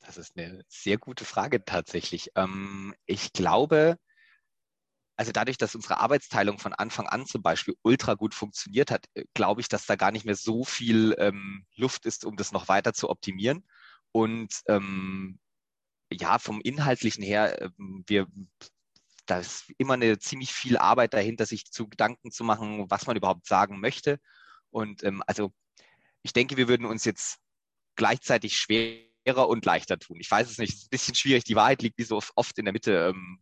Das ist eine sehr gute Frage tatsächlich. Ähm, ich glaube, also dadurch, dass unsere Arbeitsteilung von Anfang an zum Beispiel ultra gut funktioniert hat, äh, glaube ich, dass da gar nicht mehr so viel ähm, Luft ist, um das noch weiter zu optimieren. Und ähm, ja, vom Inhaltlichen her, ähm, wir da ist immer eine ziemlich viel Arbeit dahinter, sich zu Gedanken zu machen, was man überhaupt sagen möchte. Und ähm, also ich denke, wir würden uns jetzt gleichzeitig schwer schwerer und leichter tun. Ich weiß es nicht, es ist ein bisschen schwierig. Die Wahrheit liegt wie so oft in der Mitte, ähm,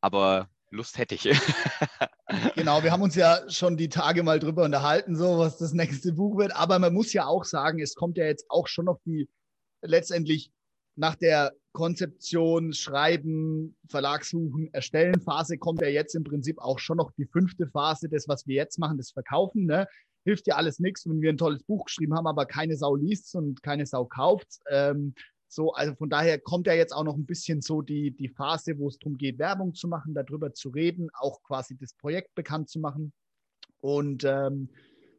aber Lust hätte ich. *laughs* genau, wir haben uns ja schon die Tage mal drüber unterhalten, so was das nächste Buch wird. Aber man muss ja auch sagen, es kommt ja jetzt auch schon noch die letztendlich nach der Konzeption, Schreiben, Verlagssuchen, Erstellen Phase kommt ja jetzt im Prinzip auch schon noch die fünfte Phase, das, was wir jetzt machen, das Verkaufen. Ne? Hilft ja alles nichts, wenn wir ein tolles Buch geschrieben haben, aber keine Sau liest und keine Sau kauft. Ähm, so, also von daher kommt ja jetzt auch noch ein bisschen so die, die Phase, wo es darum geht, Werbung zu machen, darüber zu reden, auch quasi das Projekt bekannt zu machen. Und ähm,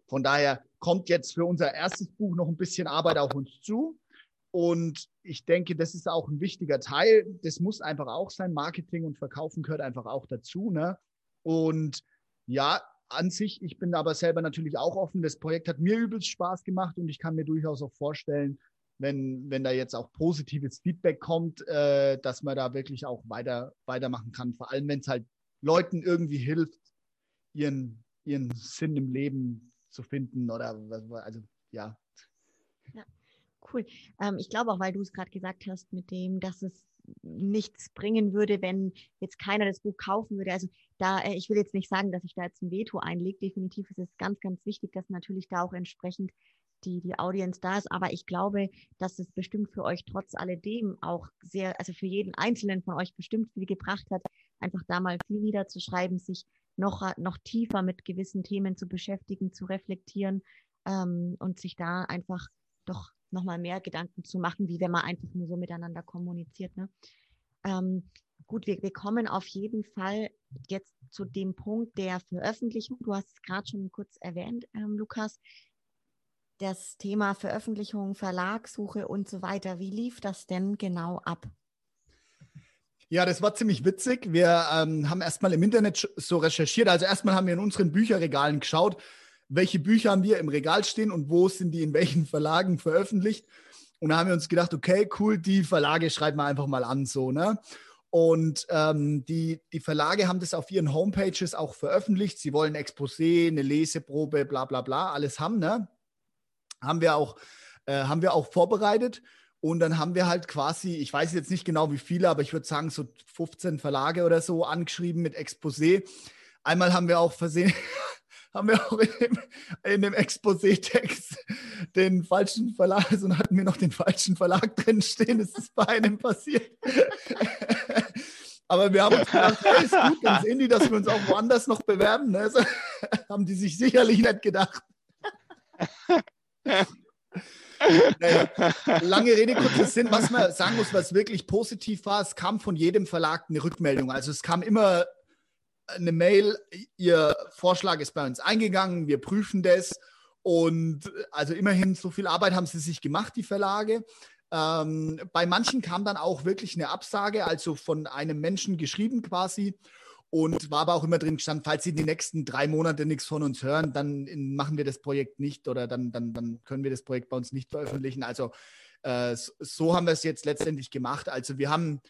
von daher kommt jetzt für unser erstes Buch noch ein bisschen Arbeit auf uns zu. Und ich denke, das ist auch ein wichtiger Teil. Das muss einfach auch sein. Marketing und Verkaufen gehört einfach auch dazu. Ne? Und ja, an sich, ich bin aber selber natürlich auch offen. Das Projekt hat mir übelst Spaß gemacht und ich kann mir durchaus auch vorstellen, wenn, wenn da jetzt auch positives Feedback kommt, äh, dass man da wirklich auch weiter, weitermachen kann. Vor allem, wenn es halt Leuten irgendwie hilft, ihren, ihren Sinn im Leben zu finden oder also ja. ja. Cool. Ähm, ich glaube auch, weil du es gerade gesagt hast, mit dem, dass es nichts bringen würde, wenn jetzt keiner das Buch kaufen würde. Also da, äh, ich will jetzt nicht sagen, dass ich da jetzt ein Veto einlege. Definitiv ist es ganz, ganz wichtig, dass natürlich da auch entsprechend die, die Audience da ist. Aber ich glaube, dass es bestimmt für euch trotz alledem auch sehr, also für jeden Einzelnen von euch bestimmt viel gebracht hat, einfach da mal viel niederzuschreiben, sich noch, noch tiefer mit gewissen Themen zu beschäftigen, zu reflektieren ähm, und sich da einfach doch nochmal mehr Gedanken zu machen, wie wenn man einfach nur so miteinander kommuniziert. Ne? Ähm, gut, wir, wir kommen auf jeden Fall jetzt zu dem Punkt der Veröffentlichung. Du hast es gerade schon kurz erwähnt, ähm, Lukas. Das Thema Veröffentlichung, Verlagssuche und so weiter. Wie lief das denn genau ab? Ja, das war ziemlich witzig. Wir ähm, haben erstmal im Internet so recherchiert. Also erstmal haben wir in unseren Bücherregalen geschaut, welche Bücher haben wir im Regal stehen und wo sind die in welchen Verlagen veröffentlicht. Und da haben wir uns gedacht, okay, cool, die Verlage schreiben wir einfach mal an, so, ne? Und ähm, die, die Verlage haben das auf ihren Homepages auch veröffentlicht. Sie wollen Exposé, eine Leseprobe, bla bla bla, alles haben, ne? Haben wir auch, äh, haben wir auch vorbereitet. Und dann haben wir halt quasi, ich weiß jetzt nicht genau wie viele, aber ich würde sagen so 15 Verlage oder so angeschrieben mit Exposé. Einmal haben wir auch versehen, *laughs* haben wir auch in dem, in dem Exposé-Text den falschen Verlag, also hatten wir noch den falschen Verlag *laughs* drin stehen. Das ist bei einem passiert. Aber wir haben uns gedacht, hey, ist gut, dann sehen die, dass wir uns auch woanders noch bewerben. Ne? Also, *laughs* haben die sich sicherlich nicht gedacht. Naja, lange Rede, kurzer Sinn. Was man sagen muss, was wirklich positiv war, es kam von jedem Verlag eine Rückmeldung. Also es kam immer eine Mail, Ihr Vorschlag ist bei uns eingegangen, wir prüfen das. Und also immerhin, so viel Arbeit haben sie sich gemacht, die Verlage. Ähm, bei manchen kam dann auch wirklich eine Absage, also von einem Menschen geschrieben quasi. Und war aber auch immer drin gestanden, falls Sie die nächsten drei Monate nichts von uns hören, dann machen wir das Projekt nicht oder dann, dann, dann können wir das Projekt bei uns nicht veröffentlichen. Also äh, so haben wir es jetzt letztendlich gemacht. Also wir haben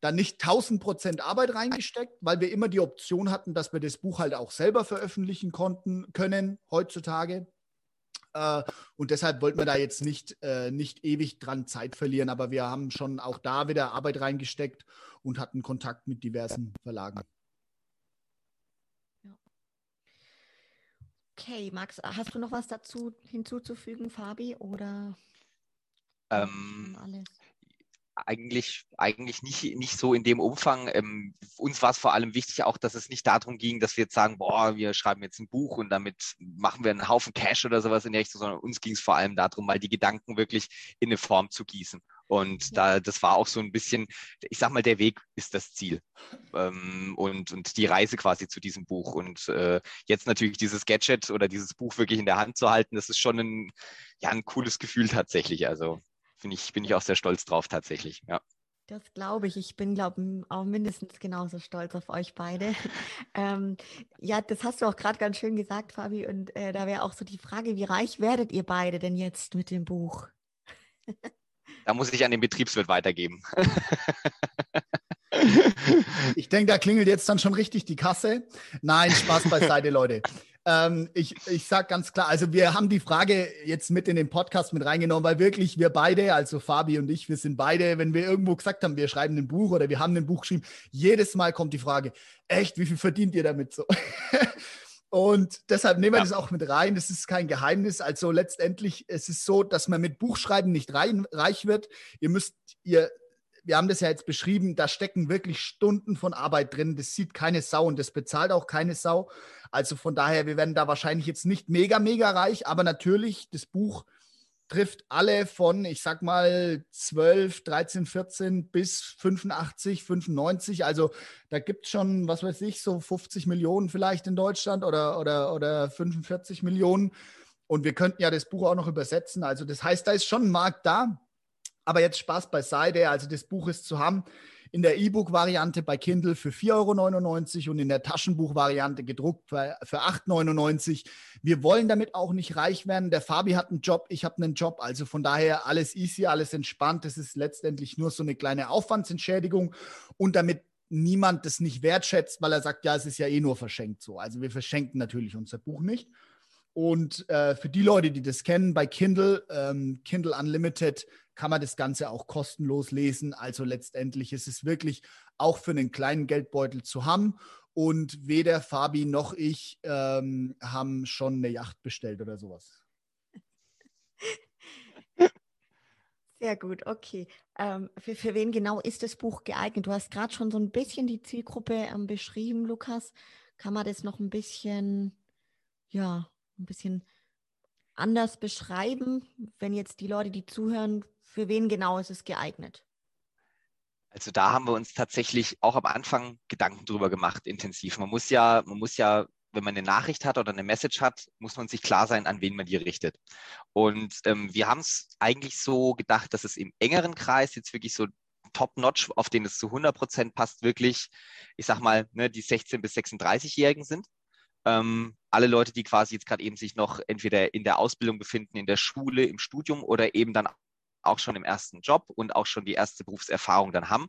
da nicht 1000 Prozent Arbeit reingesteckt, weil wir immer die Option hatten, dass wir das Buch halt auch selber veröffentlichen konnten, können heutzutage. Äh, und deshalb wollten wir da jetzt nicht, äh, nicht ewig dran Zeit verlieren, aber wir haben schon auch da wieder Arbeit reingesteckt und hatten Kontakt mit diversen Verlagen. Okay, Max, hast du noch was dazu hinzuzufügen, Fabi, oder ähm, alles? Eigentlich, eigentlich nicht, nicht so in dem Umfang. Ähm, uns war es vor allem wichtig auch, dass es nicht darum ging, dass wir jetzt sagen, boah, wir schreiben jetzt ein Buch und damit machen wir einen Haufen Cash oder sowas in der Richtung, sondern uns ging es vor allem darum, mal die Gedanken wirklich in eine Form zu gießen. Und da, das war auch so ein bisschen, ich sag mal, der Weg ist das Ziel. Ähm, und, und die Reise quasi zu diesem Buch. Und äh, jetzt natürlich dieses Gadget oder dieses Buch wirklich in der Hand zu halten, das ist schon ein, ja, ein cooles Gefühl tatsächlich. Also bin ich, bin ich auch sehr stolz drauf tatsächlich, ja. Das glaube ich. Ich bin, glaube ich, auch mindestens genauso stolz auf euch beide. *laughs* ähm, ja, das hast du auch gerade ganz schön gesagt, Fabi. Und äh, da wäre auch so die Frage, wie reich werdet ihr beide denn jetzt mit dem Buch? da muss ich an den Betriebswirt weitergeben. *laughs* ich denke, da klingelt jetzt dann schon richtig die Kasse. Nein, Spaß beiseite, Leute. Ähm, ich ich sage ganz klar, also wir haben die Frage jetzt mit in den Podcast mit reingenommen, weil wirklich wir beide, also Fabi und ich, wir sind beide, wenn wir irgendwo gesagt haben, wir schreiben ein Buch oder wir haben ein Buch geschrieben, jedes Mal kommt die Frage, echt, wie viel verdient ihr damit so? *laughs* Und deshalb nehmen wir ja. das auch mit rein. Das ist kein Geheimnis. Also letztendlich es ist es so, dass man mit Buchschreiben nicht rein, reich wird. Ihr müsst, ihr, wir haben das ja jetzt beschrieben, da stecken wirklich Stunden von Arbeit drin. Das sieht keine Sau und das bezahlt auch keine Sau. Also von daher, wir werden da wahrscheinlich jetzt nicht mega, mega reich, aber natürlich das Buch trifft alle von, ich sag mal, 12, 13, 14 bis 85, 95. Also da gibt es schon, was weiß ich, so 50 Millionen vielleicht in Deutschland oder, oder, oder 45 Millionen. Und wir könnten ja das Buch auch noch übersetzen. Also das heißt, da ist schon ein Markt da. Aber jetzt Spaß beiseite. Also das Buch ist zu haben in der E-Book-Variante bei Kindle für 4,99 Euro und in der Taschenbuch-Variante gedruckt für, für 8,99 Euro. Wir wollen damit auch nicht reich werden. Der Fabi hat einen Job, ich habe einen Job. Also von daher alles easy, alles entspannt. Das ist letztendlich nur so eine kleine Aufwandsentschädigung und damit niemand das nicht wertschätzt, weil er sagt, ja, es ist ja eh nur verschenkt so. Also wir verschenken natürlich unser Buch nicht. Und äh, für die Leute, die das kennen, bei Kindle, ähm, Kindle Unlimited, kann man das Ganze auch kostenlos lesen. Also letztendlich ist es wirklich auch für einen kleinen Geldbeutel zu haben. Und weder Fabi noch ich ähm, haben schon eine Yacht bestellt oder sowas. Sehr gut, okay. Ähm, für, für wen genau ist das Buch geeignet? Du hast gerade schon so ein bisschen die Zielgruppe ähm, beschrieben, Lukas. Kann man das noch ein bisschen, ja, ein bisschen anders beschreiben, wenn jetzt die Leute, die zuhören, für wen genau ist es geeignet? Also da haben wir uns tatsächlich auch am Anfang Gedanken drüber gemacht, intensiv. Man muss ja, man muss ja, wenn man eine Nachricht hat oder eine Message hat, muss man sich klar sein, an wen man die richtet. Und ähm, wir haben es eigentlich so gedacht, dass es im engeren Kreis jetzt wirklich so Top-Notch, auf den es zu 100 Prozent passt, wirklich, ich sag mal, ne, die 16- bis 36-Jährigen sind. Ähm, alle Leute, die quasi jetzt gerade eben sich noch entweder in der Ausbildung befinden, in der Schule, im Studium oder eben dann auch schon im ersten Job und auch schon die erste Berufserfahrung dann haben.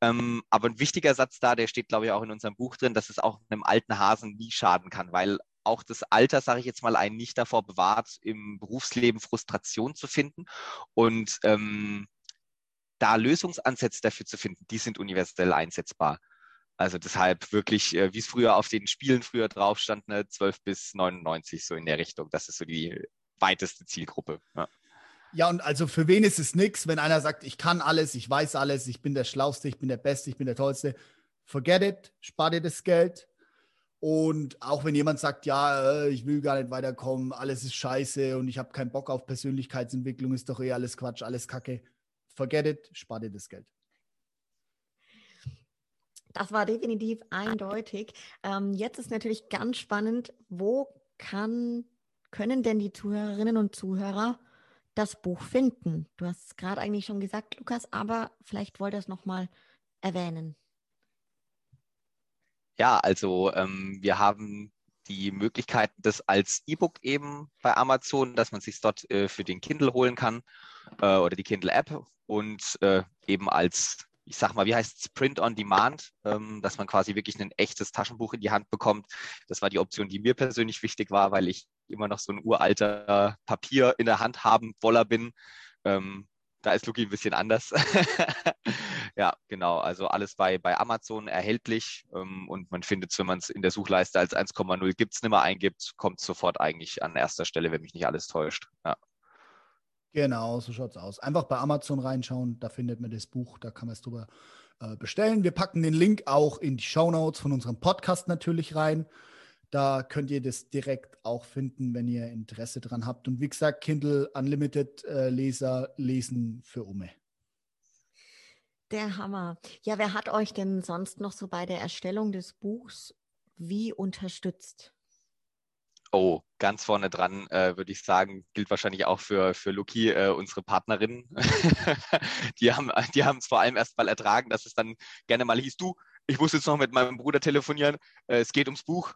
Ähm, aber ein wichtiger Satz da, der steht, glaube ich, auch in unserem Buch drin, dass es auch einem alten Hasen nie schaden kann, weil auch das Alter, sage ich jetzt mal, einen nicht davor bewahrt, im Berufsleben Frustration zu finden. Und ähm, da Lösungsansätze dafür zu finden, die sind universell einsetzbar. Also deshalb wirklich, äh, wie es früher auf den Spielen früher drauf stand, ne, 12 bis 99, so in der Richtung. Das ist so die weiteste Zielgruppe. Ja. Ja, und also für wen ist es nichts, wenn einer sagt, ich kann alles, ich weiß alles, ich bin der Schlauste, ich bin der Beste, ich bin der Tollste. Forget it, spar dir das Geld. Und auch wenn jemand sagt, ja, äh, ich will gar nicht weiterkommen, alles ist scheiße und ich habe keinen Bock auf Persönlichkeitsentwicklung, ist doch eh alles Quatsch, alles Kacke. Forget it, spar dir das Geld. Das war definitiv eindeutig. Ähm, jetzt ist natürlich ganz spannend, wo kann, können denn die Zuhörerinnen und Zuhörer das Buch finden? Du hast es gerade eigentlich schon gesagt, Lukas, aber vielleicht wollt ihr es nochmal erwähnen. Ja, also ähm, wir haben die Möglichkeit, das als E-Book eben bei Amazon, dass man sich dort äh, für den Kindle holen kann äh, oder die Kindle-App und äh, eben als ich sag mal, wie heißt es, Print on Demand, ähm, dass man quasi wirklich ein echtes Taschenbuch in die Hand bekommt. Das war die Option, die mir persönlich wichtig war, weil ich immer noch so ein uralter Papier in der Hand haben Woller bin. Ähm, da ist Luki ein bisschen anders. *laughs* ja, genau. Also alles bei, bei Amazon erhältlich ähm, und man findet es, wenn man es in der Suchleiste als 1,0 gibt es nicht mehr eingibt, kommt sofort eigentlich an erster Stelle, wenn mich nicht alles täuscht. Ja. Genau, so schaut es aus. Einfach bei Amazon reinschauen, da findet man das Buch, da kann man es drüber äh, bestellen. Wir packen den Link auch in die Show Notes von unserem Podcast natürlich rein. Da könnt ihr das direkt auch finden, wenn ihr Interesse dran habt. Und wie gesagt, Kindle Unlimited äh, Leser lesen für Ume. Der Hammer. Ja, wer hat euch denn sonst noch so bei der Erstellung des Buchs wie unterstützt? Oh, ganz vorne dran äh, würde ich sagen, gilt wahrscheinlich auch für, für Luki, äh, unsere Partnerin. *laughs* die haben die es vor allem erst mal ertragen, dass es dann gerne mal hieß, du, ich muss jetzt noch mit meinem Bruder telefonieren, äh, es geht ums Buch.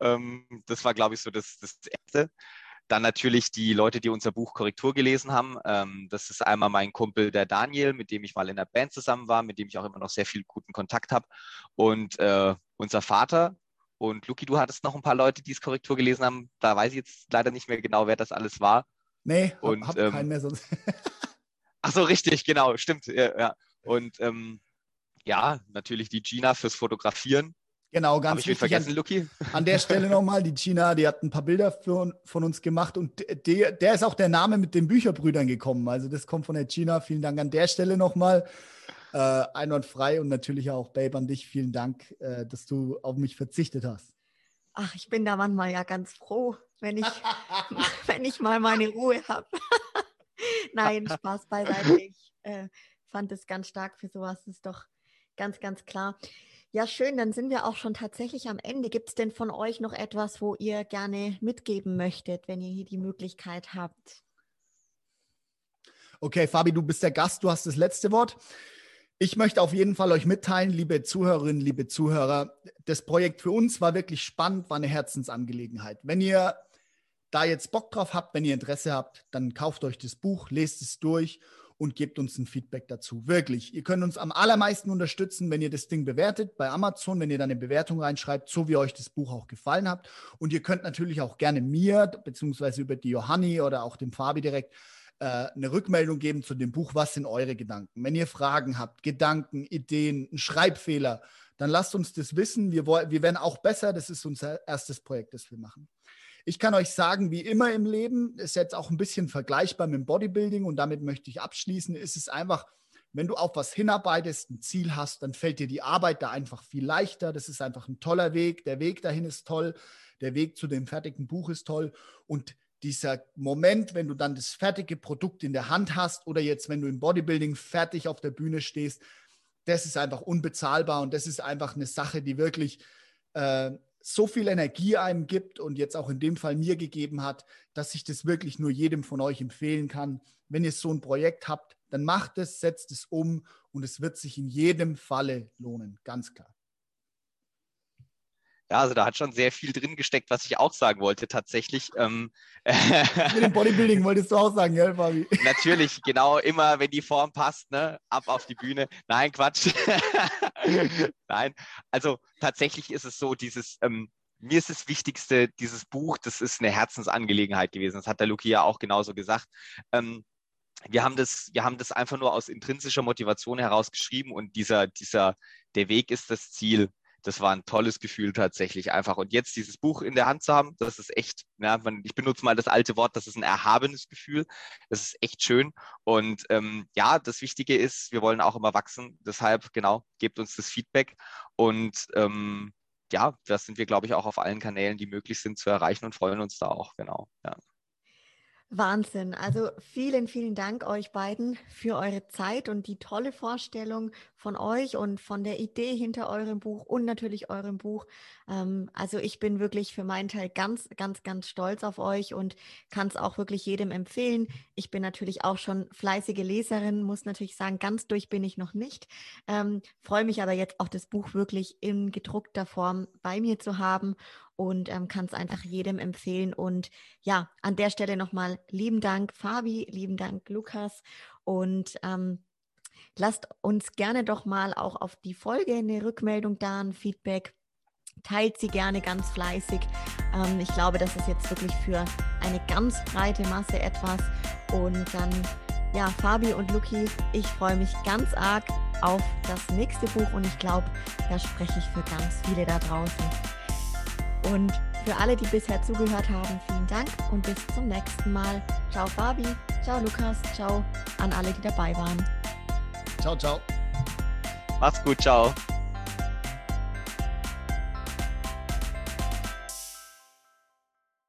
Ähm, das war, glaube ich, so das, das Erste. Dann natürlich die Leute, die unser Buch Korrektur gelesen haben. Ähm, das ist einmal mein Kumpel, der Daniel, mit dem ich mal in der Band zusammen war, mit dem ich auch immer noch sehr viel guten Kontakt habe. Und äh, unser Vater. Und Luki, du hattest noch ein paar Leute, die es Korrektur gelesen haben. Da weiß ich jetzt leider nicht mehr genau, wer das alles war. Nee, und, hab, hab ähm, keinen mehr sonst. *laughs* Ach so, richtig, genau, stimmt. Ja, ja. Und ähm, ja, natürlich die Gina fürs Fotografieren. Genau, ganz Hab ich vergessen, an, Luki? *laughs* An der Stelle nochmal, die Gina, die hat ein paar Bilder für, von uns gemacht und der, der ist auch der Name mit den Bücherbrüdern gekommen. Also das kommt von der Gina. Vielen Dank an der Stelle nochmal. Äh, einwandfrei und natürlich auch, Babe, an dich. Vielen Dank, äh, dass du auf mich verzichtet hast. Ach, ich bin da manchmal ja ganz froh, wenn ich, *laughs* wenn ich mal meine Ruhe habe. *laughs* Nein, Spaß beiseite. Ich äh, fand es ganz stark für sowas. Ist doch ganz, ganz klar. Ja, schön, dann sind wir auch schon tatsächlich am Ende. Gibt es denn von euch noch etwas, wo ihr gerne mitgeben möchtet, wenn ihr hier die Möglichkeit habt? Okay, Fabi, du bist der Gast, du hast das letzte Wort. Ich möchte auf jeden Fall euch mitteilen, liebe Zuhörerinnen, liebe Zuhörer, das Projekt für uns war wirklich spannend, war eine Herzensangelegenheit. Wenn ihr da jetzt Bock drauf habt, wenn ihr Interesse habt, dann kauft euch das Buch, lest es durch und gebt uns ein Feedback dazu. Wirklich. Ihr könnt uns am allermeisten unterstützen, wenn ihr das Ding bewertet bei Amazon, wenn ihr dann eine Bewertung reinschreibt, so wie euch das Buch auch gefallen hat. Und ihr könnt natürlich auch gerne mir, beziehungsweise über die Johanni oder auch dem Fabi direkt, eine Rückmeldung geben zu dem Buch. Was sind eure Gedanken? Wenn ihr Fragen habt, Gedanken, Ideen, einen Schreibfehler, dann lasst uns das wissen. Wir, wir werden auch besser. Das ist unser erstes Projekt, das wir machen. Ich kann euch sagen, wie immer im Leben, ist jetzt auch ein bisschen vergleichbar mit dem Bodybuilding und damit möchte ich abschließen, ist es einfach, wenn du auf was hinarbeitest, ein Ziel hast, dann fällt dir die Arbeit da einfach viel leichter. Das ist einfach ein toller Weg. Der Weg dahin ist toll. Der Weg zu dem fertigen Buch ist toll. Und dieser Moment, wenn du dann das fertige Produkt in der Hand hast oder jetzt, wenn du im Bodybuilding fertig auf der Bühne stehst, das ist einfach unbezahlbar und das ist einfach eine Sache, die wirklich äh, so viel Energie einem gibt und jetzt auch in dem Fall mir gegeben hat, dass ich das wirklich nur jedem von euch empfehlen kann. Wenn ihr so ein Projekt habt, dann macht es, setzt es um und es wird sich in jedem Falle lohnen, ganz klar. Ja, also da hat schon sehr viel drin gesteckt, was ich auch sagen wollte tatsächlich. Ähm, Mit dem Bodybuilding *laughs* wolltest du auch sagen, gell, Fabi? Natürlich, genau, immer wenn die Form passt, ne, ab auf die Bühne. Nein, Quatsch. *laughs* Nein, also tatsächlich ist es so, dieses, ähm, mir ist das Wichtigste, dieses Buch, das ist eine Herzensangelegenheit gewesen. Das hat der Luki ja auch genauso gesagt. Ähm, wir haben das, wir haben das einfach nur aus intrinsischer Motivation heraus geschrieben und dieser, dieser, der Weg ist das Ziel das war ein tolles Gefühl tatsächlich einfach. Und jetzt dieses Buch in der Hand zu haben, das ist echt, ja, man, ich benutze mal das alte Wort, das ist ein erhabenes Gefühl. Das ist echt schön. Und ähm, ja, das Wichtige ist, wir wollen auch immer wachsen. Deshalb, genau, gebt uns das Feedback. Und ähm, ja, das sind wir, glaube ich, auch auf allen Kanälen, die möglich sind, zu erreichen und freuen uns da auch, genau. Ja. Wahnsinn. Also vielen, vielen Dank euch beiden für eure Zeit und die tolle Vorstellung von euch und von der Idee hinter eurem Buch und natürlich eurem Buch. Ähm, also ich bin wirklich für meinen Teil ganz, ganz, ganz stolz auf euch und kann es auch wirklich jedem empfehlen. Ich bin natürlich auch schon fleißige Leserin, muss natürlich sagen, ganz durch bin ich noch nicht. Ähm, Freue mich aber jetzt auch das Buch wirklich in gedruckter Form bei mir zu haben und ähm, kann es einfach jedem empfehlen. Und ja, an der Stelle nochmal lieben Dank, Fabi, lieben Dank, Lukas. Und ähm, lasst uns gerne doch mal auch auf die Folge eine Rückmeldung da, ein Feedback. Teilt sie gerne ganz fleißig. Ähm, ich glaube, das ist jetzt wirklich für eine ganz breite Masse etwas. Und dann, ja, Fabi und Luki, ich freue mich ganz arg auf das nächste Buch und ich glaube, da spreche ich für ganz viele da draußen. Und für alle, die bisher zugehört haben, vielen Dank und bis zum nächsten Mal. Ciao Fabi, ciao Lukas, ciao an alle, die dabei waren. Ciao, ciao. Macht's gut, ciao.